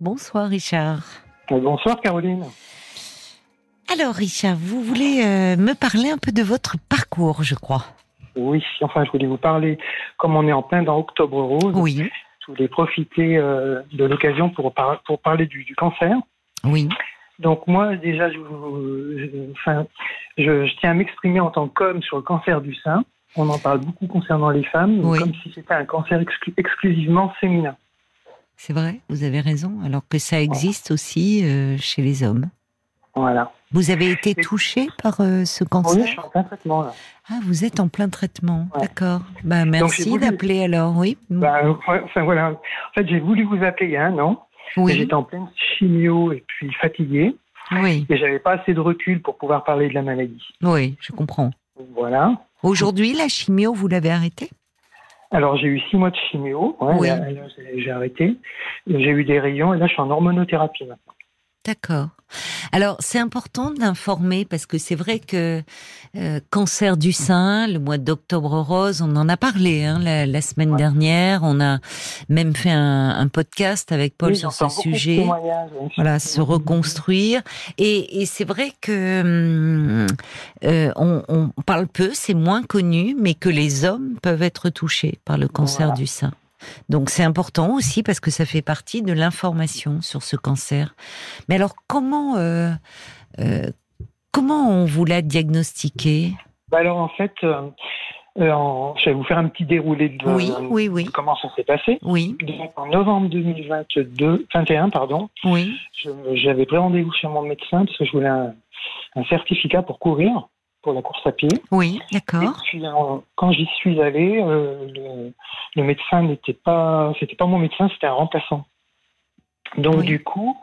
Bonsoir Richard. Bonsoir Caroline. Alors Richard, vous voulez euh, me parler un peu de votre parcours, je crois. Oui, enfin je voulais vous parler, comme on est en plein dans Octobre Rose, Oui, je voulais profiter euh, de l'occasion pour, par- pour parler du, du cancer. oui, Donc moi déjà, je, vous- je- enfin, je, je tiens à m'exprimer en tant qu'homme sur le cancer du sein. On en parle beaucoup concernant les femmes, Oui. comme si c'était un cancer exclu- exclusivement féminin. C'est vrai, vous avez raison, alors que ça existe aussi euh, chez les hommes. Voilà. Vous avez été Et- touché par euh, ce Oui, cancer je suis en plein traitement là. Ah, vous êtes en plein traitement, Ouais. d'accord. Bah, merci voulu- d'appeler alors, oui. Bah, enfin voilà. En fait, j'ai voulu vous appeler il y a un an. oui, J'étais en pleine chimio et puis fatigué. oui, Et j'avais pas assez de recul pour pouvoir parler de la maladie. oui, je comprends. Voilà. Aujourd'hui, la chimio, vous l'avez arrêtée? Alors j'ai eu six mois de chimio. Ouais, Oui. j'ai arrêté. J'ai eu des rayons et là je suis en hormonothérapie maintenant. D'accord. Alors, c'est important d'informer parce que c'est vrai que euh, cancer du sein, le mois d'octobre rose, on en a parlé hein, la, la semaine Ouais. dernière. On a même fait un, un podcast avec Paul Oui, sur ce sujet. Voilà, se reconstruire. Et, et c'est vrai que hum, euh, on, on parle peu, c'est moins connu, mais que les hommes peuvent être touchés par le cancer Voilà. du sein. Donc c'est important aussi parce que ça fait partie de l'information sur ce cancer. Mais alors comment euh, euh, comment on vous l'a diagnostiqué? Bah alors en fait, euh, en- je vais vous faire un petit déroulé de, Oui, oui, oui, de comment ça s'est passé. oui, Donc, en novembre 2022, 21, pardon, oui, j'avais pris rendez-vous chez mon médecin parce que je voulais un, un certificat pour courir, pour la course à pied. oui, d'accord. puis, en- quand j'y suis allé, euh, le, le médecin n'était pas, c'était pas mon médecin, c'était un remplaçant. Donc Oui. du coup,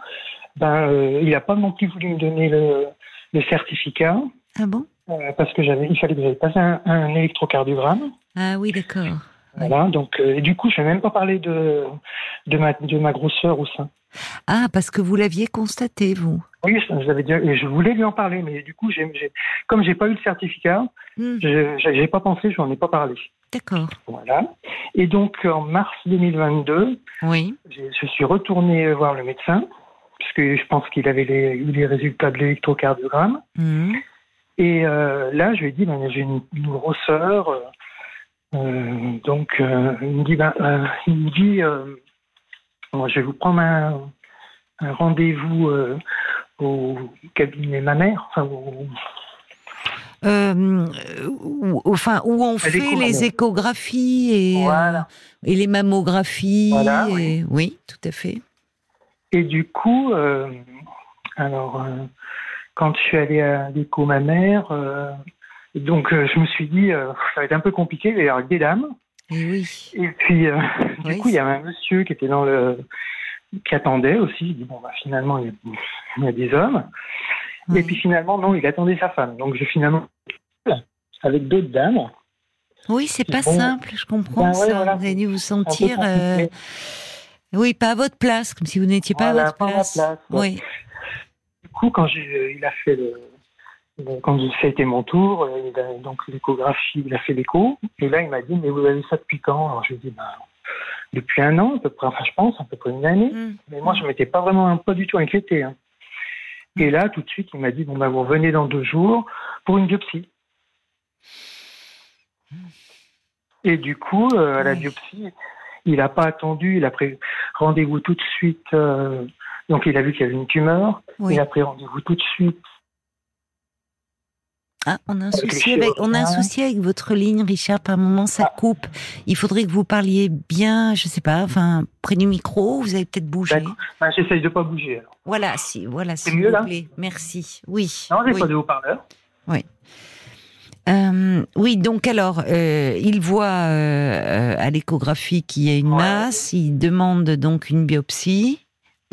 ben, euh, il n'a pas non plus voulu me donner le, le certificat Ah bon? Euh, parce que j'avais, il fallait que j'aille passer un, un électrocardiogramme. Ah oui, d'accord. Voilà. Donc euh, du coup, je vais même pas parler de de ma de ma grosseur au sein. Ah parce que vous l'aviez constaté vous. Oui, je, voulais lui en parler, mais du coup, j'ai, j'ai, comme j'ai pas eu le certificat, Hmm, je j'ai pas pensé, je n'en ai pas parlé. D'accord. Voilà. Et donc, en mars 2022, Oui. je suis retourné voir le médecin, puisque je pense qu'il avait les- eu les résultats de l'électrocardiogramme. Hmm. Et euh, là, je lui ai dit, ben, j'ai une, une grosseur. Euh, donc, euh, il me dit, ben, euh, il me dit bon, je vais vous prendre un, un rendez-vous au cabinet enfin, au- Euh, où, enfin, où on fait les échographies et, Voilà. et les mammographies. Voilà, et- oui, tout à fait. Et du coup, alors, quand je suis allé à l'écho mammaire, euh, donc euh, je me suis dit, euh, ça va être un peu compliqué, il y avoir des dames. Et oui. Et puis, euh, du coup, il y avait un monsieur qui était dans le. qui attendait aussi. Il dit, bon, bah, finalement, il y a, il y a des hommes. Oui. Et puis finalement, non, il attendait sa femme. Donc, j'ai finalement. avec d'autres dames. Oui, c'est pas Bon. simple, je comprends Ben ouais, ça. voilà. Vous avez dû vous sentir, euh, oui, pas à votre place, comme si vous n'étiez pas Voilà, à votre pas à place. place, ouais. Oui. Du coup, quand il a fait le. Le- Quand ça a été mon tour, euh, il a, donc l'échographie, il a fait l'écho. Et là, il m'a dit, mais vous avez ça depuis quand? Alors, je lui ai dit, ben, depuis un an, à peu près, enfin, je pense, à peu près une année. Hmm. Mais moi, je ne m'étais pas vraiment, pas du tout inquiété. hein. Et là, tout de suite, il m'a dit, bon, ben, vous revenez dans deux jours pour une biopsie. Et du coup, euh, à la Oui. biopsie, il n'a pas attendu, il a pris rendez-vous tout de suite. euh, donc, il a vu qu'il y avait une tumeur. Oui. Il a pris rendez-vous tout de suite. Ah, on a un souci avec, on a un chirurgien. souci avec votre ligne, Richard. Par moment, ça Ah. coupe. Il faudrait que vous parliez bien, je sais pas, enfin, près du micro. Vous avez peut-être bougé. Ben, J'essaye de pas bouger. Alors. Voilà, si, voilà, C'est s'il vous plaît. Merci. Oui. Non, j'ai oui. pas de haut-parleur. Euh, oui, donc alors, euh, il voit euh, euh, à l'échographie qu'il y a une Ouais. masse, il demande donc une biopsie.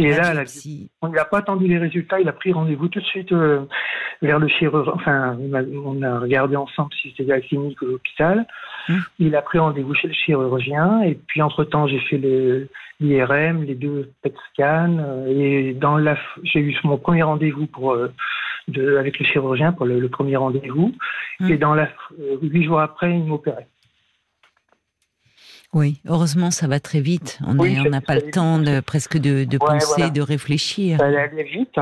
Et La là, la. On n'a pas attendu les résultats, il a pris rendez-vous tout de suite euh, vers le chirurgien. Enfin, on a, on a regardé ensemble si c'était à la clinique ou l'hôpital. Hmm. Il a pris rendez-vous chez le chirurgien et puis entre-temps, j'ai fait le- l'IRM, les deux PET scans euh, et dans la, j'ai eu mon premier rendez-vous pour euh, de, avec le chirurgien pour le, le premier rendez-vous Hmm. et dans la euh, huit jours après, il m'opérait. Oui, heureusement, ça va très vite. On Oui, n'a pas le temps de presque de, de Ouais, penser, voilà. de réfléchir. Ça allait vite.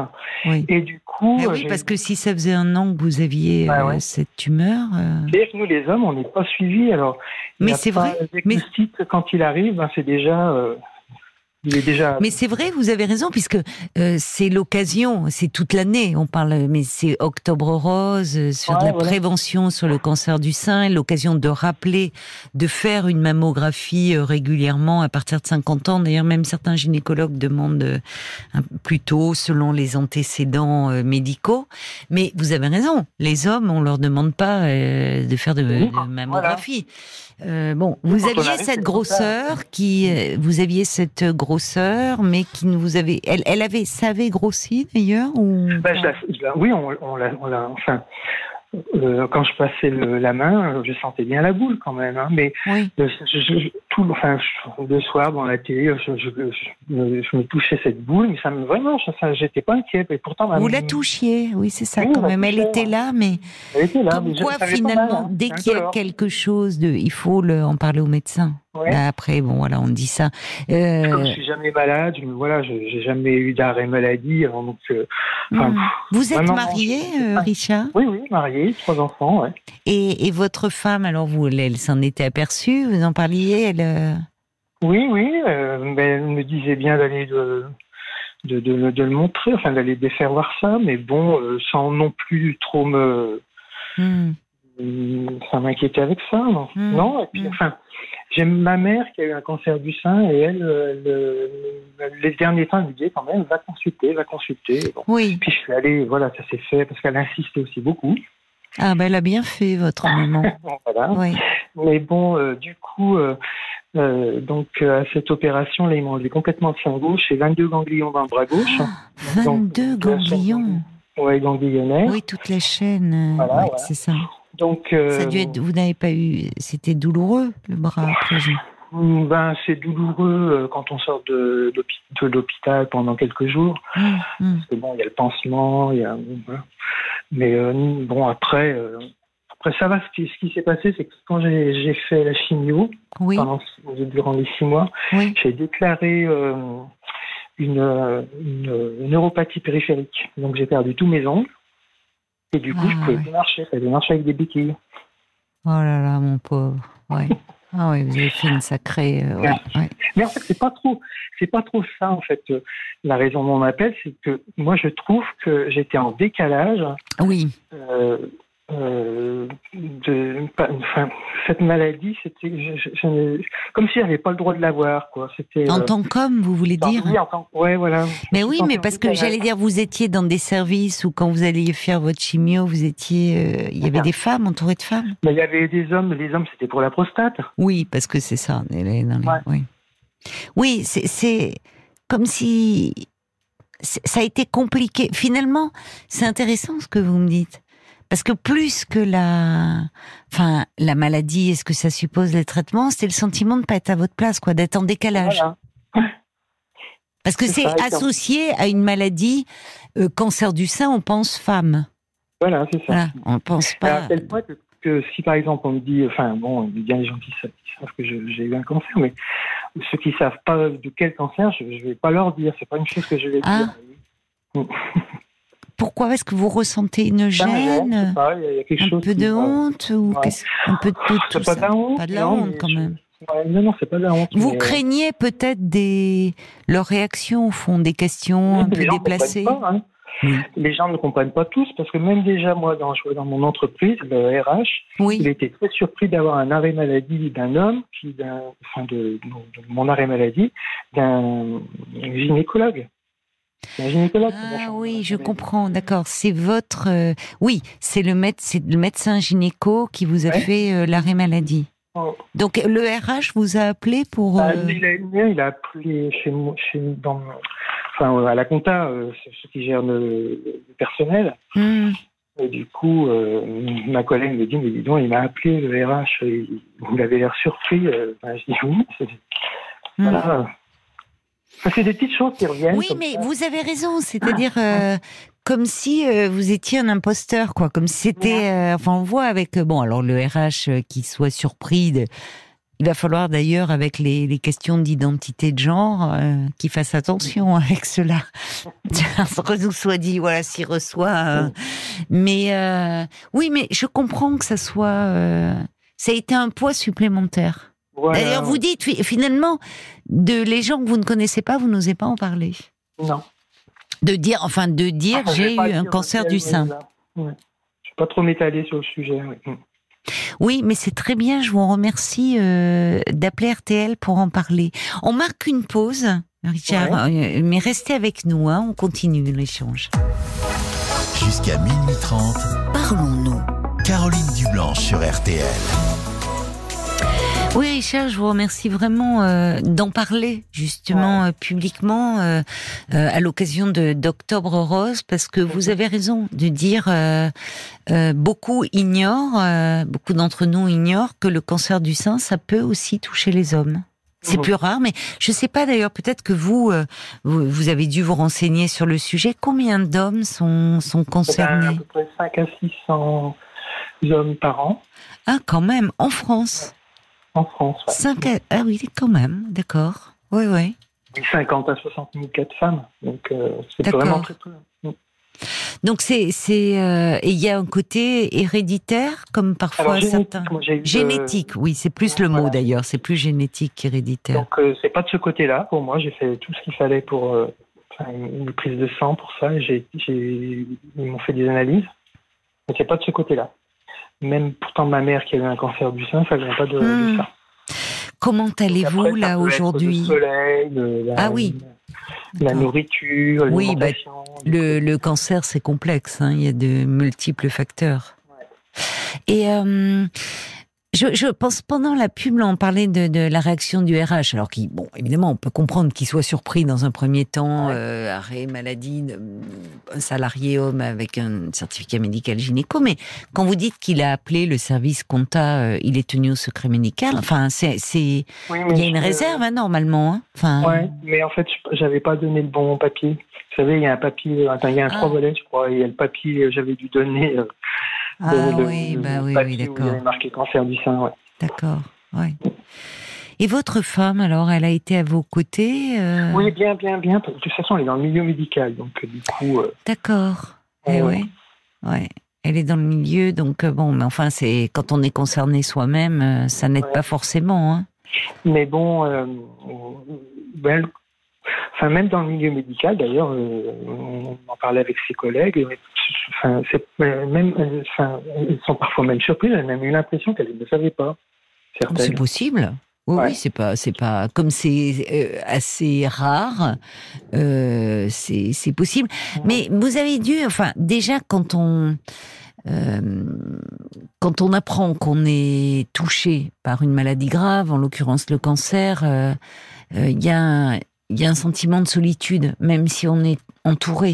Oui. Et du coup, Mais euh, oui, parce que si ça faisait un an que vous aviez Bah euh, ouais. cette tumeur, euh, que nous, les hommes, on n'est pas suivis. Alors, Mais c'est vrai, Le diagnostic, quand il arrive, ben, c'est déjà. euh, il est déjà. Mais c'est vrai, vous avez raison, puisque euh, c'est l'occasion, c'est toute l'année. On parle, mais c'est Octobre Rose euh, sur de la voilà. prévention sur le cancer du sein, l'occasion de rappeler, de faire une mammographie euh, régulièrement à partir de 50 ans. D'ailleurs, même certains gynécologues demandent euh, un- plus tôt, selon les antécédents médicaux. Mais vous avez raison, les hommes, on leur demande pas de faire de, de mammographie. Euh, bon, vous quand aviez cette grosseur qui, euh, vous aviez cette grosseur, mais qui ne vous avait, elle, elle avait, ça avait grossi d'ailleurs ou Ben, je la- je la- oui, on, on l'a- Enfin, euh, quand je passais le- la main, je sentais bien la boule quand même. hein, mais Oui. je, je- je- tout, enfin, le soir dans la télé, je, me, touchais cette boule, mais ça me vraiment, j'étais pas inquiet. Et pourtant, ma- Vous la touchiez, oui, c'est ça Oui, quand même. Elle était là, mais elle était là. comme quoi mal, finalement, hein, dès qu'il y a quelque chose de, il faut le, en parler au médecin. Ouais. Là, après, bon, voilà, on dit ça. Comme Euh, je suis jamais malade, voilà, j'ai jamais eu d'arrêt maladie, donc. euh, enfin, hmm. Vous êtes marié, euh, Richard, oui, oui, marié, trois enfants, ouais. et, et votre femme, alors vous, elle, elle s'en était aperçue, vous en parliez, elle. euh, Oui, oui, euh, ben, elle me disait bien d'aller de, de, de, de le montrer, enfin d'aller de faire voir ça, mais bon, sans non plus trop me, hmm. ça m'inquiéter avec ça, non? Non, et puis enfin, j'ai ma mère qui a eu un cancer du sein et elle, euh, le- les derniers temps, elle me disait quand même, va consulter, va consulter. Bon. Oui. Puis je suis allé, voilà, ça s'est fait parce qu'elle insistait aussi beaucoup. Ah, ben, elle a bien fait, votre maman. Voilà. Oui. Mais bon, euh, du coup, euh, euh, donc à cette opération, là, ils m'ont enlevé complètement le sein gauche et 22 ganglions dans le bras gauche. Donc, 22 la chaîne ganglions. Oui, toute la chaîne. euh, Voilà, ouais, voilà. C'est ça. Donc, euh, Ça a dû être. Vous n'avez pas eu. C'était douloureux le bras après. mm, ben, c'est douloureux euh, quand on sort de, l'hôpi- de l'hôpital pendant quelques jours. Hum, hum. Parce que bon, il y a le pansement, il y a. voilà. Mais euh, bon, après, euh, après ça va. Ce qui, s'est passé, c'est que quand j'ai fait la chimio, Oui, pendant, durant les six mois, oui. j'ai déclaré euh, une, une, une neuropathie périphérique. Donc j'ai perdu tous mes ongles. Et du coup, Ah, je pouvais ouais. plus marcher. Marcher avec des béquilles. Oh là là, mon pauvre. Ouais. Ah oui, vous avez fait une sacrée. euh, ouais, ouais. Mais en fait, c'est pas trop, c'est pas trop ça en fait. euh, La raison de mon appel, c'est que moi, je trouve que j'étais en décalage. Oui, Euh, euh, de, pas- enfin, cette maladie, c'était je- je- comme si j'avais pas le droit de l'avoir, quoi. C'était en euh, tant qu'homme, vous voulez dire oui, en tant ouais, voilà. Mais oui, mais parce que j'allais dire, vous étiez dans des services où quand vous alliez faire votre chimio, vous étiez, euh, il y avait des femmes entourées de femmes. Mais il y avait des hommes, les hommes, c'était pour la prostate. Oui, parce que c'est ça. elle est dans les- Ouais. Oui, oui c'est- comme si ça a été compliqué. Finalement, c'est intéressant ce que vous me dites. Parce que plus que la, enfin, la maladie et ce que ça suppose les traitements, c'était le sentiment de ne pas être à votre place, quoi, d'être en décalage. Voilà. Parce que C'est c'est associé à une maladie, euh, cancer du sein, on pense femme. Voilà, c'est ça. Voilà, on pense À pas. tel point que, que si par exemple on me dit, enfin bon, il y a des gens qui savent, qui savent que j'ai eu un cancer, mais ceux qui savent pas de quel cancer, je, je vais pas leur dire. C'est pas une chose que je vais Ah. dire. Pourquoi est-ce que vous ressentez une me gêne, je sais gêne, pas, il y a- il y a quelque un chose peu de honte ou Ouais. un peu de tout, pas ça de la honte. Pas de la non, honte quand je- même. Ouais, non, non, c'est pas de la honte. Vous mais, euh, craignez peut-être des leurs réactions au fond, des questions oui, un peu déplacées. pas, hein. Oui. Les gens ne comprennent pas tous parce que même déjà moi, dans, mon entreprise, le RH, il Oui, était très surpris d'avoir un arrêt maladie d'un homme, qui, d'un, enfin de, de mon arrêt maladie, d'un gynécologue. Gynécologue. Ah oui, je comprends. D'accord, c'est votre. euh, Oui, c'est le méde- le médecin gynéco qui vous a Ouais. fait euh, l'arrêt maladie. Oh. Donc le RH vous a appelé pour. Ah, euh, il, a, il a appelé chez moi, chez, dans, enfin, à la compta, euh, ceux qui gèrent le, le personnel. hmm, Et du coup, euh, ma collègue me dit, mais dis donc, il m'a appelé le RH, et vous l'avez l'air surpris. Euh, ben, je dis oui. hmm. Voilà. C'est des petites choses qui reviennent. Oui, mais ça. vous avez raison. C'est-à-dire euh, comme si euh, vous étiez un imposteur, quoi. Comme si c'était. euh, enfin, on voit avec bon, alors le RH qui soit surpris de. Il va falloir d'ailleurs, avec les, les questions d'identité de genre, euh, qu'il fasse attention avec cela. nous soit dit, voilà, s'il reçoit. euh, mais euh, oui, mais je comprends que ça soit. ça a été un poids supplémentaire. Voilà. D'ailleurs, vous dites fi- finalement de les gens que vous ne connaissez pas, vous n'osez pas en parler. Non. De dire, enfin, de dire, vais j'ai eu un cancer du sein. ouais. Je vais pas trop m'étaler sur le sujet. oui. Mm. Oui, mais c'est très bien. Je vous remercie euh, d'appeler RTL pour en parler. On marque une pause, Richard, euh, mais restez avec nous. Hein, on continue l'échange. Jusqu'à minuit 30, Parlons-nous. Caroline Dublanche sur RTL. Oui, Richard, je vous remercie vraiment euh, d'en parler justement euh, publiquement euh, euh, à l'occasion de d'Octobre Rose, parce que vous avez raison de dire euh, euh, beaucoup ignorent, euh, beaucoup d'entre nous ignorent que le cancer du sein, ça peut aussi toucher les hommes. C'est Mhm. plus rare, mais je sais pas d'ailleurs. Peut-être que vous, euh, vous, vous avez dû vous renseigner sur le sujet. Combien d'hommes sont sont Eh ben, à concernés? peu près 5 à 600 hommes par an Ah, quand même, en France. En France. ouais. Cinq à- Ah oui, quand même, d'accord. Oui, oui. Et 50 à 60 000 cas de femmes. Donc, euh, c'est vraiment très peu. Donc c'est c'est euh, et il y a un côté héréditaire comme parfois Alors, génétique, certains. moi, eu, Génétique, oui, c'est plus le mot voilà. d'ailleurs, c'est plus génétique qu'héréditaire. Donc, euh, c'est pas de ce côté-là. Pour moi, j'ai fait tout ce qu'il fallait pour euh, une prise de sang pour ça. J'ai, j'ai, ils m'ont fait des analyses. Mais c'est pas de ce côté-là. Même pourtant, ma mère qui a eu un cancer du sein, ça vient pas de, Hmm. ça. Comment allez-vous là aujourd'hui Ah oui. la nourriture, Oui, bah. Le, le cancer, c'est complexe, hein, il y a de multiples facteurs. Et euh, je, je pense pendant la pub, là, on parlait de, de la réaction du RH, alors qui, bon, évidemment, on peut comprendre qu'il soit surpris dans un premier temps, Ouais. euh, arrêt maladie, de- un salarié homme avec un certificat médical gynéco, mais quand vous dites qu'il a appelé le service compta, euh, il est tenu au secret médical. Enfin, c'est, c'est, Oui, il y a une réserve hein, normalement. Hein enfin, Ouais, mais en fait, je- j'avais pas donné le bon papier. Vous savez, il y a un papier, attends, il y a un Ah. trois volets, je crois, et il y a le papier, euh, j'avais dû donner euh, ah oui, le bah oui, où il y d'accord. avait marqué cancer du sein, ouais. D'accord, ouais. Et votre femme, alors, elle a été à vos côtés euh, Oui, bien, bien, bien. De toute façon, elle est dans le milieu médical, donc euh, du coup, euh, D'accord. Eh Ouais. Elle est dans le milieu, donc bon, mais enfin, c'est quand on est concerné soi-même, ça n'aide Ouais. pas forcément. Hein. mais bon, euh, ben, enfin, même dans le milieu médical, d'ailleurs, on en parlait avec ses collègues. Enfin, c'est même, euh, enfin, elles sont parfois même. Elles ont même eu l'impression qu'elles ne savaient pas. C'est possible. Oui, Ouais. oui, c'est pas, c'est pas comme c'est euh, assez rare, euh, c'est possible. Mais vous avez dû, enfin, déjà quand on euh, quand on apprend qu'on est touché par une maladie grave, en l'occurrence le cancer, il y a un- il y a un sentiment de solitude, même si on est entouré.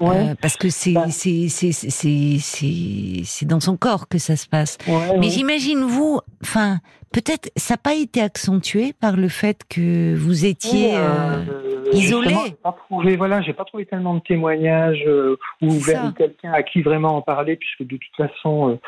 Ouais. Euh, parce que c'est Bah. c'est c'est c'est c'est c'est dans son corps que ça se passe. Ouais, Mais j'imagine vous, enfin, peut-être ça n'a pas été accentué par le fait que vous étiez. Oui, euh, euh, isolé. pas trouvé, voilà, j'ai pas trouvé tellement de témoignages euh, ou quelqu'un à qui vraiment en parler, puisque de toute façon, euh,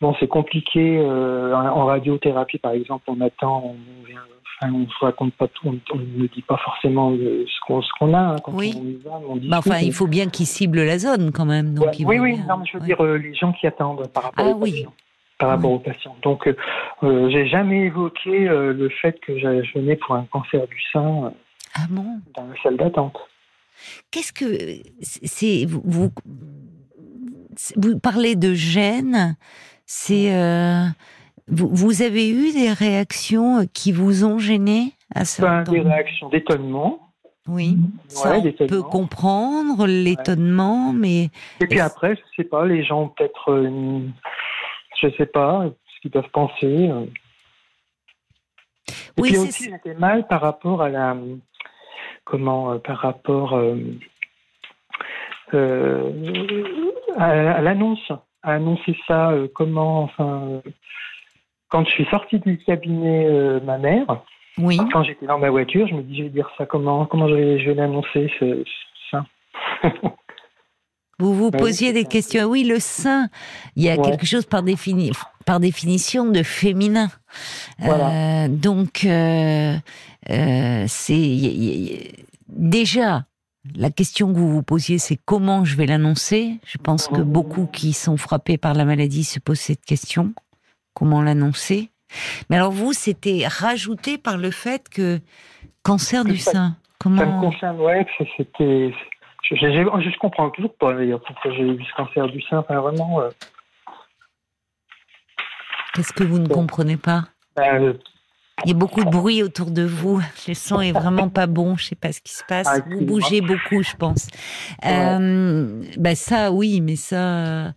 bon, c'est compliqué. euh, en, radiothérapie, par exemple, on attend, on vient, enfin, on se raconte pas tout, on, ne dit pas forcément ce qu'on a hein, quand Oui. on va, bah, enfin, il faut bien qu'il cible la zone quand même. Donc Ouais, oui, oui, bien- non, mais je veux ouais. dire euh, les gens qui attendent par rapport Ah aux oui. patients. Par rapport Oui. aux patients. Donc, euh, euh, j'ai jamais évoqué euh, le fait que je venais pour un cancer du sein euh, Ah bon? Dans la salle d'attente. Qu'est-ce que c'est vous, vous vous parlez de gêne C'est euh, vous, vous avez eu des réactions qui vous ont gêné à ce Ben, des réactions d'étonnement. Oui, ça Ouais, on peut comprendre l'étonnement, mais Et puis après, je sais pas, les gens peut-être, euh, je sais pas, ce qu'ils peuvent penser. euh. Et Oui, puis c'est- aussi, j'étais mal par rapport à la, comment, euh, par rapport euh, euh, à, à l'annonce, à annoncer ça, comment, enfin, quand je suis sortie du cabinet, euh, ma mère, oui. quand j'étais dans ma voiture, je me dis, je vais dire ça comment, comment je vais, je vais l'annoncer, ce- ça. Vous vous Bah posiez des questions. Oui, le sein, il y a Ouais. quelque chose par, défini, par définition de féminin. Voilà. Euh, donc, euh, euh, c'est déjà la question que vous vous posiez, c'est comment je vais l'annoncer. Je pense que beaucoup qui sont frappés par la maladie se posent cette question comment l'annoncer? Mais alors vous, c'était rajouté par le fait que cancer du sein. Ça me Comment concerne, ouais, c'était. Je, je, je, je comprends toujours pas d'ailleurs pourquoi j'ai eu ce cancer du sein. Enfin, vraiment. euh, Qu'est-ce que vous ne Bon. comprenez pas? Ben, euh, Il y a beaucoup de bruit autour de vous. Le son est vraiment pas bon. Je sais pas ce qui se passe. Ah, vous bougez beaucoup, je pense. Ouais. Euh, ben ça, oui, mais ça,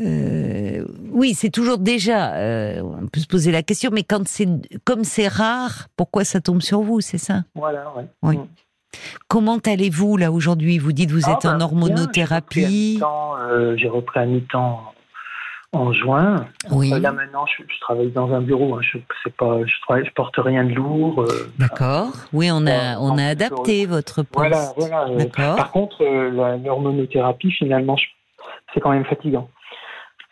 euh, oui, c'est toujours déjà. euh, on peut se poser la question, mais quand c'est comme c'est rare, pourquoi ça tombe sur vous C'est ça? Voilà, ouais. Oui. Mm. Comment allez-vous là aujourd'hui? Vous dites vous Ah, êtes en ben, bien, hormonothérapie. J'ai repris à mi-temps, euh, J'ai repris à mi-temps en juin. Oui. Euh, Là maintenant, je, je travaille dans un bureau. Hein. Je c'est pas, je, travaille, je porte rien de lourd. euh, D'accord. Oui, on a on a non, adapté votre poste. voilà, voilà. D'accord. Par contre, la- l'hormonothérapie, finalement, c'est quand même fatigant.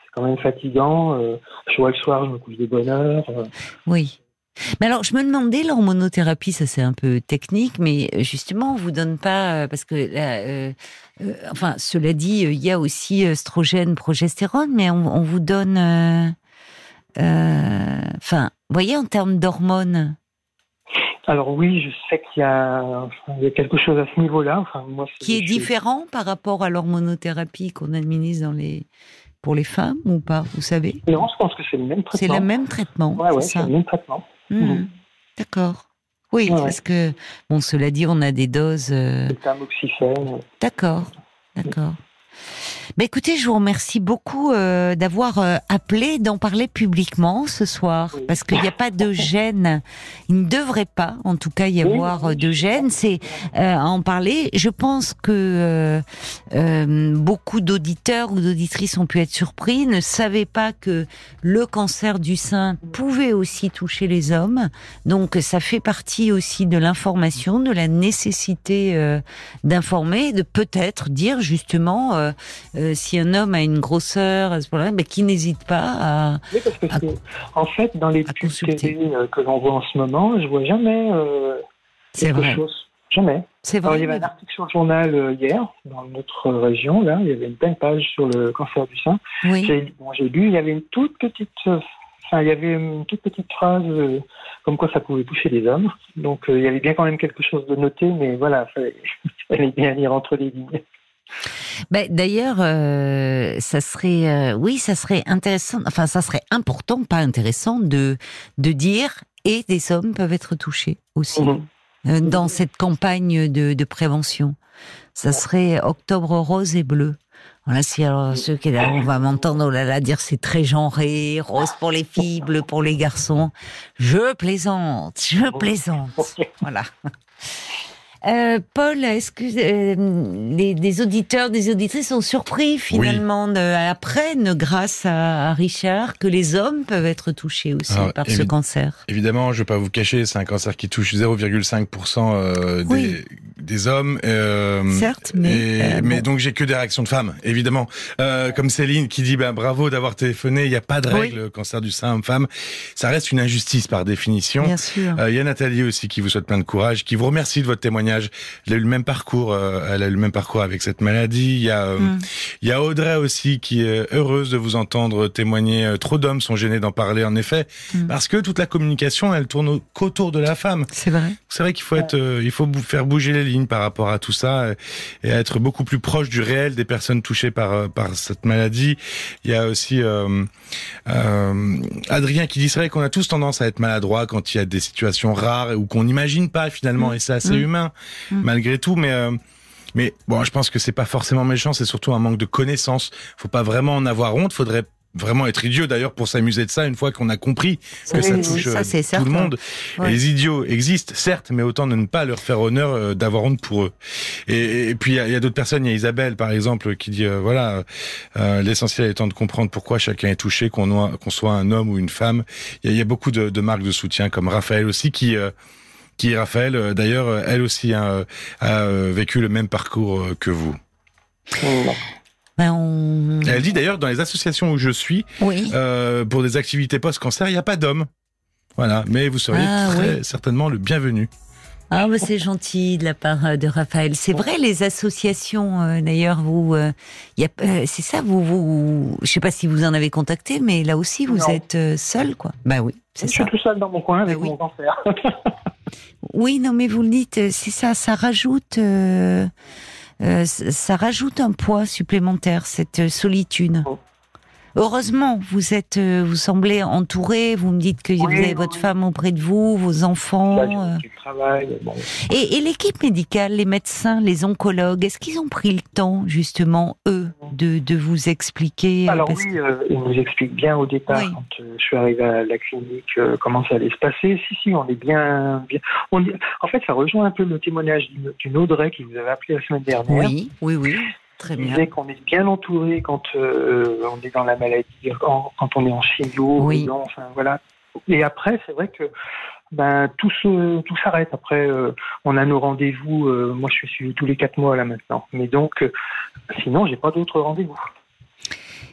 C'est quand même fatigant. euh, je vois le soir, je me couche de bonne heure. euh, Oui. Mais alors, je me demandais, l'hormonothérapie, ça c'est un peu technique, mais euh, justement, on vous donne pas, euh, parce que, là, euh, euh, enfin, cela dit, il y a aussi oestrogène, progestérone, mais on, on vous donne, euh, enfin, vous voyez, en termes d'hormones, Alors oui, je sais qu'il y a, enfin, il y a quelque chose à ce niveau-là. Enfin, moi, c'est- qui est différent par rapport à l'hormonothérapie qu'on administre dans les, pour les femmes ou pas, vous savez? Non, je pense que c'est le même traitement. C'est le même traitement, Ouais, ouais, c'est le même traitement. Hmm. Mhm. D'accord. Oui, Ouais, parce que, bon, cela dit, on a des doses... euh, tamoxifène. D'accord, d'accord. Bah écoutez, je vous remercie beaucoup euh, d'avoir euh, appelé, d'en parler publiquement ce soir, Oui. parce qu'il n'y a pas de gêne. Il ne devrait pas, en tout cas, y avoir oui, euh, de gêne. C'est euh, à en parler. Je pense que euh, euh, beaucoup d'auditeurs ou d'auditrices ont pu être surpris, ne savaient pas que le cancer du sein pouvait aussi toucher les hommes. Donc, ça fait partie aussi de l'information, de la nécessité euh, d'informer, de peut-être dire justement euh, euh, si un homme a une grosseur à ce moment-là, mais qui n'hésite pas à. Oui, parce que À- c'est- en fait, dans les pubs euh, que l'on voit en ce moment, je vois jamais quelque vrai. chose. Jamais. C'est Alors, vrai. il y avait un article sur le journal hier, dans notre région, là, il y avait une belle page sur le cancer du sein. Oui. J'ai bon, lu, il y avait une toute petite, enfin, il y avait une toute petite phrase euh, comme quoi ça pouvait toucher les hommes. Donc, euh, il y avait bien quand même quelque chose de noté, mais voilà, fallait, fallait bien lire entre les lignes. Ben, D'ailleurs, euh, ça serait, euh, oui, ça serait intéressant. Enfin, ça serait important, pas intéressant, de de dire et des hommes peuvent être touchés aussi Mhm. euh, dans cette campagne de, de prévention. Ça serait octobre rose et bleu. Voilà, si alors ceux qui là, on va m'entendre oh là là dire c'est très genré, rose pour les filles, bleu pour les garçons. Je plaisante, je plaisante. Voilà. Euh, Paul, est-ce que euh, les, des auditeurs, des auditrices sont surpris finalement, de, apprennent grâce à, à Richard que les hommes peuvent être touchés aussi Alors, par ce cancer? Évidemment, je vais pas vous cacher, c'est un cancer qui touche 0,5% euh, des, Oui. Des hommes. euh, Certes, mais, et- euh, mais bon. donc j'ai que des réactions de femmes, évidemment. Euh, comme Céline qui dit ben bravo d'avoir téléphoné, il n'y a pas de Oui. règle cancer du sein homme-femme. Ça reste une injustice par définition. Bien sûr. Il y a Nathalie aussi qui vous souhaite plein de courage, qui vous remercie de votre témoignage. Elle a eu le même parcours, elle a eu le même parcours avec cette maladie. Il y a, euh, Mm. il y a Audrey aussi qui est heureuse de vous entendre témoigner. Trop d'hommes sont gênés d'en parler, en effet, Mm. parce que toute la communication, elle tourne au- qu'autour de la femme. C'est vrai. C'est vrai qu'il faut être, il faut faire bouger les lignes par rapport à tout ça et être beaucoup plus proche du réel des personnes touchées par euh, par cette maladie. Il y a aussi euh, euh, Adrien qui dit c'est vrai qu'on a tous tendance à être maladroit quand il y a des situations rares ou qu'on n'imagine pas finalement et c'est assez Mm. humain Mm. malgré tout, mais euh, mais bon, je pense que c'est pas forcément méchant, c'est surtout un manque de connaissances. Faut pas vraiment en avoir honte. Faudrait vraiment être idiot d'ailleurs pour s'amuser de ça une fois qu'on a compris que Oui, ça oui, touche ça, euh, tout certain. le monde. Ouais. Les idiots existent, certes, mais autant de ne pas leur faire honneur euh, d'avoir honte pour eux. Et, et puis il y a, d'autres personnes, il y a Isabelle par exemple qui dit euh, voilà, euh, l'essentiel étant de comprendre pourquoi chacun est touché, qu'on soit un homme ou une femme. Il y a, il y a beaucoup de, de marques de soutien comme Raphaël aussi qui euh, qui Raphaël d'ailleurs elle aussi hein, a vécu le même parcours que vous. Mm. Ben, on... Elle dit d'ailleurs dans les associations où je suis, Oui. euh, pour des activités post-cancer, il n'y a pas d'hommes. Voilà, mais vous seriez Ah, très oui. certainement le bienvenu. Ah, bah, c'est gentil de la part euh, de Raphaël. C'est vrai, les associations, euh, d'ailleurs, vous, euh, il y a, euh, c'est ça, vous, vous, je sais pas si vous en avez contacté, mais là aussi, vous Non. êtes euh, seul, quoi. Bah oui, Je c'est suis ça. tout seul dans mon coin avec Bah oui. mon cancer. Oui, non, mais vous le dites, c'est ça, ça rajoute, euh, ça rajoute un poids supplémentaire, cette euh, solitude. Oh. Heureusement, vous êtes, euh, vous semblez entouré. Vous me dites que vous avez oui, votre femme auprès de vous, vos enfants. Là. Bon. Et l'équipe médicale, les médecins, les oncologues, est-ce qu'ils ont pris le temps, justement, eux, de, de vous expliquer euh, Alors oui, que- euh, il nous explique bien au départ, Oui. quand euh, je suis arrivé à la clinique, euh, comment ça allait se passer. Si, si, on est bien... bien. On est- En fait, ça rejoint un peu le témoignage d'une- Audrey qui vous avait appelé la semaine dernière. Oui, oui, oui, très bien. disait qu'on est bien entouré quand on est dans la maladie, quand, quand on est en chimio, Oui. enfin voilà. Et après, c'est vrai que ben tout se, tout s'arrête. Après, euh, on a nos rendez-vous. euh, moi, je suis tous les quatre mois là maintenant. Mais donc, euh, sinon, j'ai pas d'autres rendez-vous.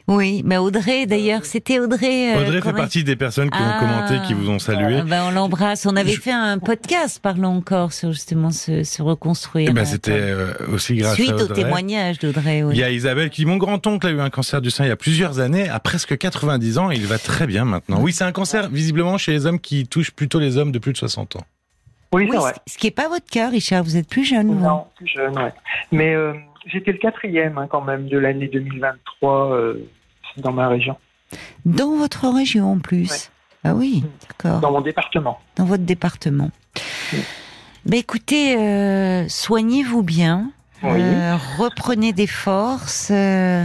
Oui, mais Audrey, d'ailleurs, c'était Audrey. euh, Audrey fait partie des personnes qui Ah. ont commenté, qui vous ont salué. Ah, ben, on l'embrasse. On avait Je- fait un podcast, parlons encore, sur justement se, se reconstruire. Eh ben, euh, C'était euh, aussi grâce Suite à au Audrey. témoignage d'Audrey. oui. Il y a Isabelle qui dit Mon grand-oncle a eu un cancer du sein il y a plusieurs années, à presque 90 ans, et il va très bien maintenant. Oui, c'est un cancer visiblement chez les hommes qui touche plutôt les hommes de plus de 60 ans. Oui, Oui, c'est vrai. ce- qui n'est pas votre cas, Richard. Vous êtes plus jeune. vous. Non, plus jeune, ouais. Mais euh, j'étais le quatrième hein, quand même de l'année 2023 euh, dans ma région, Dans votre région, en plus. Ouais. Ah oui, d'accord. dans mon département. Dans votre département. Oui. Ben écoutez, euh, soignez-vous bien. Oui. Euh, reprenez des forces. Euh,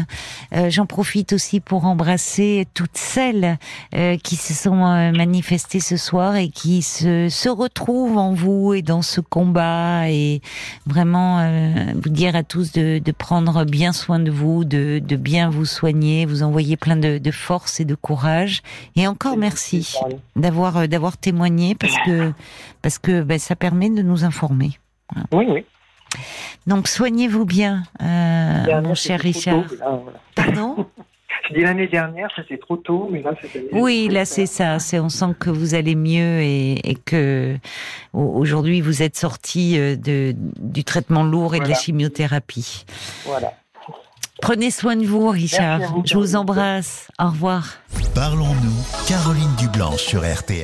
euh, J'en profite aussi pour embrasser toutes celles euh, qui se sont euh, manifestées ce soir et qui se, se retrouvent en vous et dans ce combat et vraiment euh, vous dire à tous de, de prendre bien soin de vous, de, de bien vous soigner, vous envoyer plein de, de force et de courage. Et encore merci d'avoir d'avoir témoigné parce que parce que ben, ça permet de nous informer. Oui, oui. Donc soignez-vous bien, euh, mon cher Richard. tôt, là, voilà. Pardon? Je dis l'année dernière, c'était trop tôt, mais là, c'était. Oui, là c'est ça. C'est on sent que vous allez mieux et, et que au- aujourd'hui vous êtes sorti euh, de du traitement lourd et de la chimiothérapie. Voilà. Prenez soin de vous, Richard. Vous, Je vous embrasse. Au revoir. Parlons-nous, Caroline Dublanche sur RTL.